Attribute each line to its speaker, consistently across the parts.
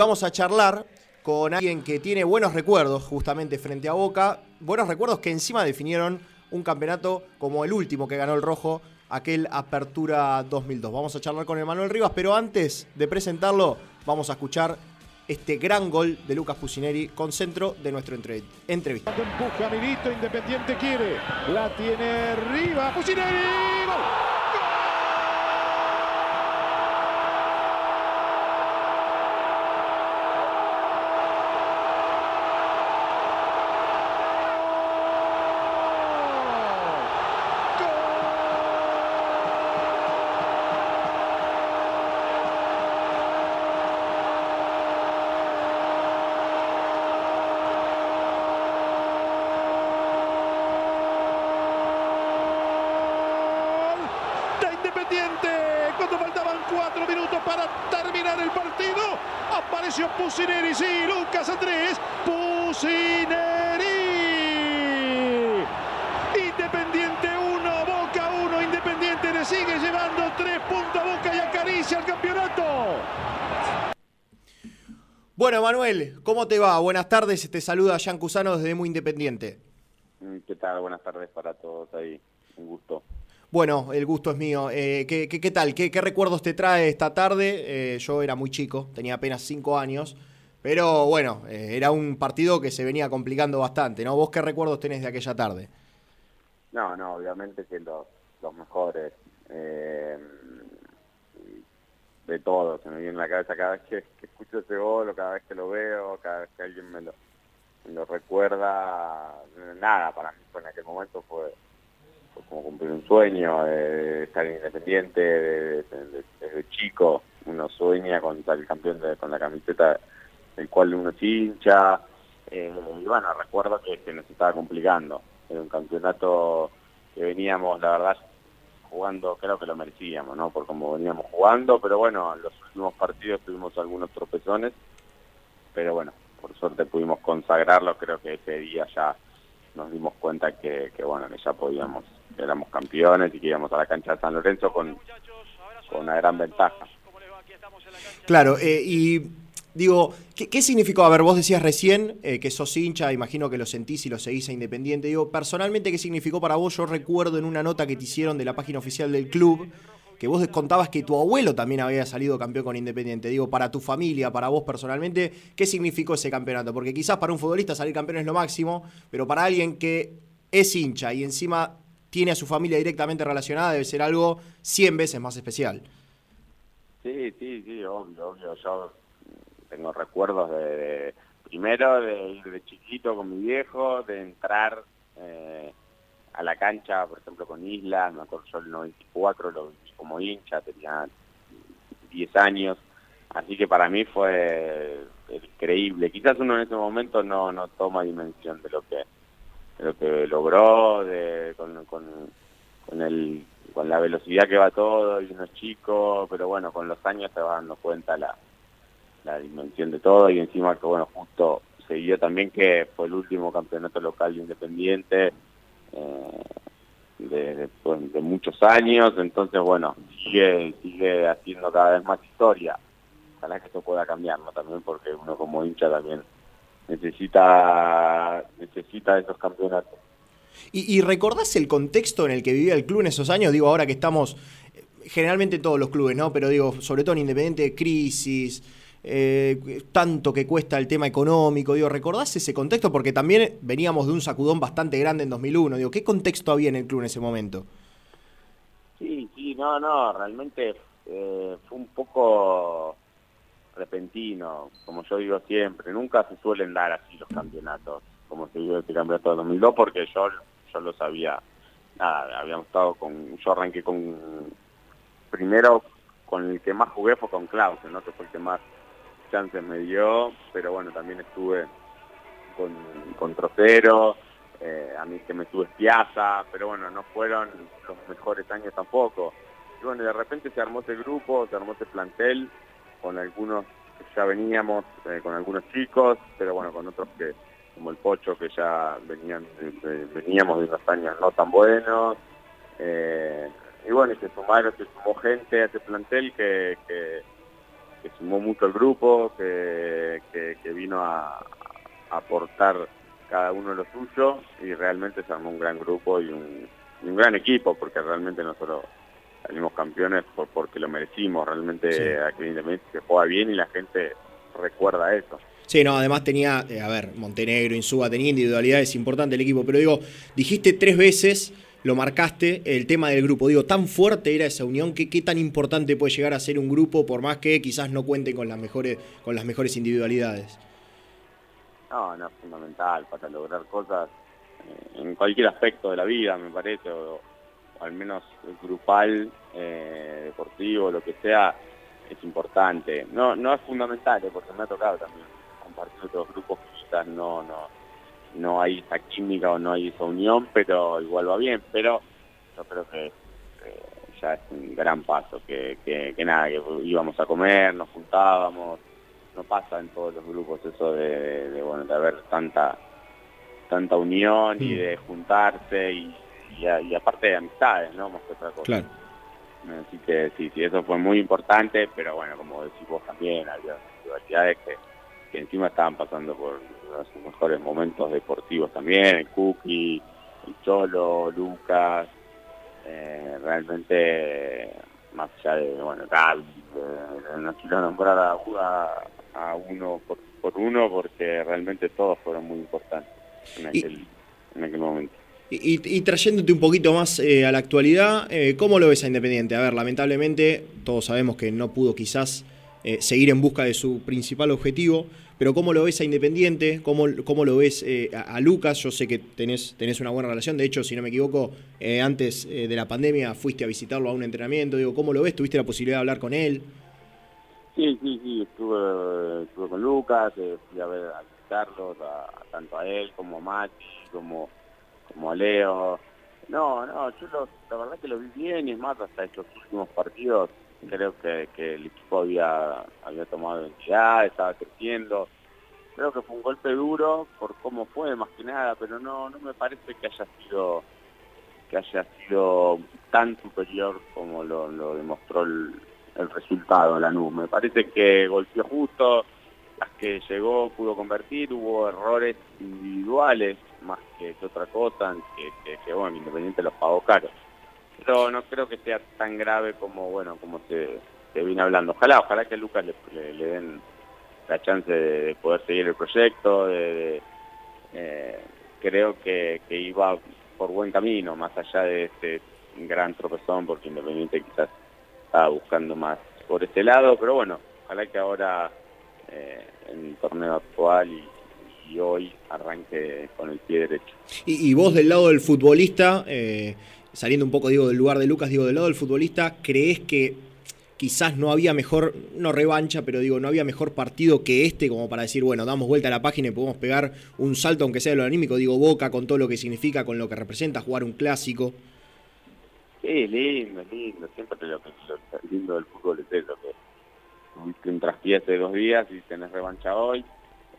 Speaker 1: Vamos a charlar con alguien que tiene buenos recuerdos justamente frente a Boca, buenos recuerdos que encima definieron un campeonato como el último que ganó el Rojo, aquel Apertura 2002. Vamos a charlar con Emanuel Rivas, pero antes de presentarlo, vamos a escuchar este gran gol de Lucas Pusineri con centro de nuestro entre entrevista.
Speaker 2: Empuja Milito, Independiente quiere, la tiene Rivas, Pusineri, ¡Gol! Apareció Pusineri, sí, Lucas Andrés, Pusineri. Independiente 1, Boca 1, Independiente le sigue llevando tres puntos a Boca y acaricia el campeonato.
Speaker 1: Bueno, Manuel, ¿cómo te va? Buenas tardes, te saluda Jan Cusano desde Muy Independiente.
Speaker 3: ¿Qué tal? Buenas tardes para todos ahí, un gusto.
Speaker 1: Bueno, el gusto es mío. Eh, ¿qué, qué, tal? ¿Qué, recuerdos te trae esta tarde? Eh, yo era muy chico, tenía apenas cinco años, pero bueno, eh, era un partido que se venía complicando bastante, ¿no? ¿Vos qué recuerdos tenés de aquella tarde?
Speaker 3: No, no, obviamente que los, mejores de todos. Se me viene en la cabeza cada vez que, escucho ese gol o cada vez que lo veo, cada vez que alguien me lo, recuerda. Nada, para mí en aquel momento fue como cumplir un sueño, de estar independiente desde, chico, uno sueña con el campeón con la camiseta del cual uno hincha, eh, y bueno, recuerdo que, nos estaba complicando, era un campeonato que veníamos, la verdad, jugando, creo que lo merecíamos, ¿no? Por cómo veníamos jugando, pero bueno, en los últimos partidos tuvimos algunos tropezones, pero bueno, por suerte pudimos consagrarlo, creo que ese día ya nos dimos cuenta que, que bueno, ya podíamos éramos campeones y que íbamos a la cancha de San Lorenzo con, con una gran ventaja.
Speaker 1: Claro, eh, y digo, ¿qué, significó? A ver, vos decías recién eh, que sos hincha, imagino que lo sentís y lo seguís a Independiente. Digo, personalmente, ¿qué significó para vos? Yo recuerdo en una nota que te hicieron de la página oficial del club que vos contabas que tu abuelo también había salido campeón con Independiente. Digo, para tu familia, para vos personalmente, ¿qué significó ese campeonato? Porque quizás para un futbolista salir campeón es lo máximo, pero para alguien que es hincha y encima tiene a su familia directamente relacionada, debe ser algo 100 veces más especial.
Speaker 3: Sí, sí, sí, obvio, obvio. Yo tengo recuerdos de, primero de ir de chiquito con mi viejo, de entrar eh, a la cancha, por ejemplo, con Isla, me acuerdo yo el 94, lo vi como hincha, tenía 10 años, así que para mí fue increíble. Quizás uno en ese momento no, no toma dimensión de lo que lo que logró, de, con, con, con, el, con la velocidad que va todo y uno es chico, pero bueno, con los años se va dando cuenta la, la dimensión de todo y encima que bueno, justo se vio también que fue el último campeonato local independiente eh, de, de, muchos años, entonces bueno, sigue, sigue haciendo cada vez más historia. Ojalá que esto pueda cambiar, ¿no? También porque uno como hincha también necesita, necesita esos campeonatos.
Speaker 1: ¿Y, ¿Y recordás el contexto en el que vivía el club en esos años? Digo, ahora que estamos, eh, generalmente todos los clubes, ¿no? Pero digo, sobre todo en Independiente, crisis, eh, tanto que cuesta el tema económico. Digo, ¿recordás ese contexto? Porque también veníamos de un sacudón bastante grande en 2001. Digo, ¿qué contexto había en el club en ese momento?
Speaker 3: Sí, sí, no, no, realmente eh, fue un poco repentino, como yo digo siempre, nunca se suelen dar así los campeonatos, como se dio este campeonato de 2002, porque yo, yo lo sabía, nada, habíamos estado con, yo arranqué con, primero con el que más jugué fue con Klaus, ¿no? que fue el que más chances me dio, pero bueno, también estuve con, con Trocero, eh, a mí que me estuve Piazza, pero bueno, no fueron los mejores años tampoco. Y bueno, de repente se armó ese grupo, se armó ese plantel, con algunos que ya veníamos, eh, con algunos chicos, pero bueno, con otros que, como el Pocho, que ya venían veníamos de unos años no tan buenos. Eh, y bueno, y se sumaron, se sumó gente a ese plantel que, sumó mucho el grupo, que, que, vino a, aportar cada uno lo suyo y realmente se armó un gran grupo y un, gran equipo, porque realmente nosotros salimos campeones por, porque lo merecimos, realmente aquí Independiente se juega bien y la gente recuerda eso.
Speaker 1: Sí, no, además tenía, eh, a ver, Montenegro, Insúa, tenía individualidades importantes el equipo, pero digo, dijiste tres veces, lo marcaste, el tema del grupo, digo, tan fuerte era esa unión, que qué tan importante puede llegar a ser un grupo, por más que quizás no cuente con las mejores, con las mejores individualidades.
Speaker 3: No, no, es fundamental para lograr cosas eh, en cualquier aspecto de la vida, me parece, o, al menos grupal, eh, deportivo, lo que sea, es importante. No, no es fundamental, porque me ha tocado también compartir otros grupos quizás no, no, no hay esa química o no hay esa unión, pero igual va bien, pero yo creo que eh, ya es un gran paso, que, que, nada, que íbamos a comer, nos juntábamos, no pasa en todos los grupos eso de, bueno, de haber tanta tanta unión y de juntarse y, y, aparte de amistades, ¿no? Más que otra cosa. Claro. Así que sí, sí, eso fue muy importante, pero bueno, como decís vos también, había individualidades que que encima estaban pasando por sus mejores momentos deportivos también, el Cookie, el Cholo, Lucas, eh, realmente más allá de, bueno, Gaby, no quiero nombrar a, a, uno por, uno porque realmente todos fueron muy importantes en aquel, en aquel momento.
Speaker 1: Y, trayéndote un poquito más eh, a la actualidad, eh, ¿cómo lo ves a Independiente? A ver, lamentablemente todos sabemos que no pudo quizás eh, seguir en busca de su principal objetivo. Pero ¿cómo lo ves a Independiente? ¿Cómo, cómo lo ves eh, a, Lucas? Yo sé que tenés, tenés una buena relación. De hecho, si no me equivoco, eh, antes de la pandemia fuiste a visitarlo a un entrenamiento. Digo, ¿cómo lo ves? ¿Tuviste la posibilidad de hablar con él?
Speaker 3: Sí, sí, sí. Estuve, estuve con Lucas, fui a ver a visitarlo, tanto a él como a Mati, como, como a Leo. No, no, yo la verdad que lo vi bien y es más, hasta estos últimos partidos creo que, el equipo había, había tomado identidad, estaba creciendo. Creo que fue un golpe duro por cómo fue, más que nada, pero no, no me parece que haya sido que haya sido tan superior como lo, demostró el, resultado la NU. Me parece que golpeó justo, las que llegó pudo convertir, hubo errores individuales más que, otra cosa, que, que, bueno, Independiente los pagó caros pero no creo que sea tan grave como bueno como se, se viene hablando. Ojalá, ojalá que a Lucas le, den la chance de, poder seguir el proyecto. Eh, creo que, que iba por buen camino, más allá de este gran tropezón, porque Independiente quizás estaba buscando más por este lado, pero bueno, ojalá que ahora eh, en el torneo actual y, hoy arranque con el pie derecho.
Speaker 1: Y, y vos del lado del futbolista, eh, saliendo un poco digo del lugar de Lucas, digo del lado del futbolista, ¿crees que quizás no había mejor, no revancha, pero digo, no había mejor partido que este como para decir, bueno, damos vuelta a la página y podemos pegar un salto, aunque sea de lo anímico, digo, Boca, con todo lo que significa, con lo que representa jugar un clásico?
Speaker 3: Sí, lindo, lindo, siempre lo que lo lindo del fútbol es eso, que tuviste un traspié hace dos días y tenés revancha hoy,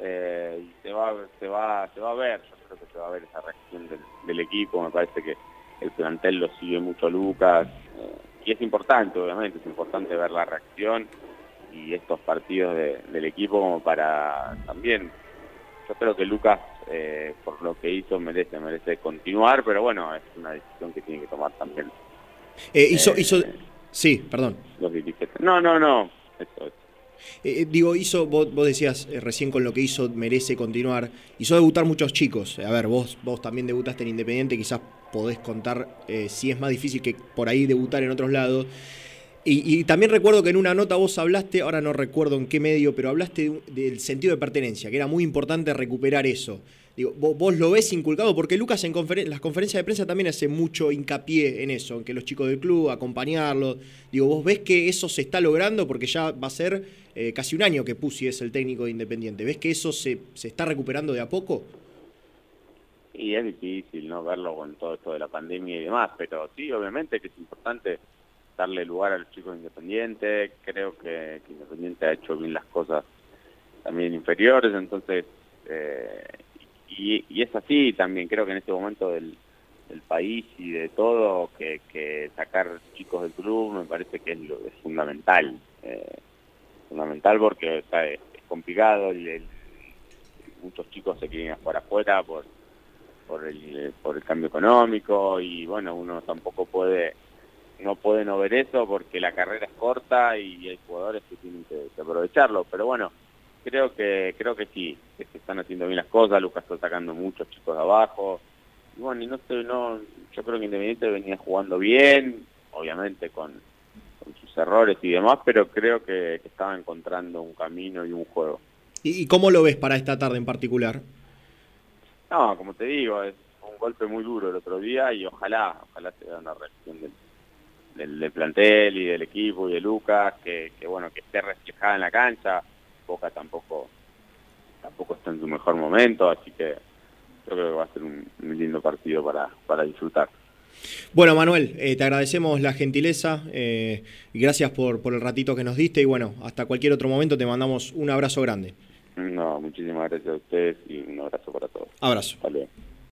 Speaker 3: eh, y se va, se va, se va a ver, yo creo que se va a ver esa reacción del equipo, me parece que el plantel lo sigue mucho Lucas, eh, y es importante, obviamente, es importante ver la reacción y estos partidos del equipo como para también, yo creo que Lucas, eh, por lo que hizo, merece, merece continuar, pero bueno, es una decisión que tiene que tomar también.
Speaker 1: Eh, hizo, hizo, sí, perdón.
Speaker 3: No, no, no, eso, es.
Speaker 1: Eh, digo, hizo, vos, decías recién con lo que hizo, merece continuar. Hizo debutar muchos chicos. A ver, vos, vos también debutaste en Independiente, quizás podés contar eh, si es más difícil que por ahí debutar en otros lados. Y, también recuerdo que en una nota vos hablaste, ahora no recuerdo en qué medio, pero hablaste del sentido de pertenencia, que era muy importante recuperar eso. Digo, vos, lo ves inculcado, porque Lucas en las conferencias de prensa también hace mucho hincapié en eso, en que los chicos del club, acompañarlos. Digo, vos ves que eso se está logrando, porque ya va a ser eh, casi un año que Pusi es el técnico de Independiente. ¿Ves que eso se, se está recuperando de a poco?
Speaker 3: Y es difícil no verlo con todo esto de la pandemia y demás, pero sí, obviamente que es importante darle lugar a los chicos independientes. Creo que, Independiente ha hecho bien las cosas también inferiores, entonces, eh, y, es así también. Creo que en este momento del, país y de todo, que, sacar chicos del club me parece que es, lo, es fundamental. Eh, fundamental porque está, es, complicado, muchos chicos se quieren jugar afuera por, por, el, por el cambio económico y bueno, uno tampoco puede no puede no ver eso porque la carrera es corta y hay jugadores que tienen que, aprovecharlo, pero bueno, creo que creo que sí, que están haciendo bien las cosas, Lucas está sacando muchos chicos de abajo, y bueno, y no sé, no, yo creo que Independiente venía jugando bien, obviamente con, sus errores y demás, pero creo que, estaba encontrando un camino y un juego.
Speaker 1: ¿Y, cómo lo ves para esta tarde en particular?
Speaker 3: No, como te digo, es un golpe muy duro el otro día y ojalá, ojalá se vea una reacción del, del, plantel y del equipo y de Lucas, que, bueno, que esté reflejada en la cancha. Boca tampoco tampoco está en su mejor momento, así que yo creo que va a ser un, lindo partido para, para disfrutar.
Speaker 1: Bueno, Manuel, eh, te agradecemos la gentileza eh, gracias por, por el ratito que nos diste y bueno, hasta cualquier otro momento te mandamos un abrazo grande.
Speaker 3: No, muchísimas gracias a ustedes y un abrazo para todos.
Speaker 1: Abrazo.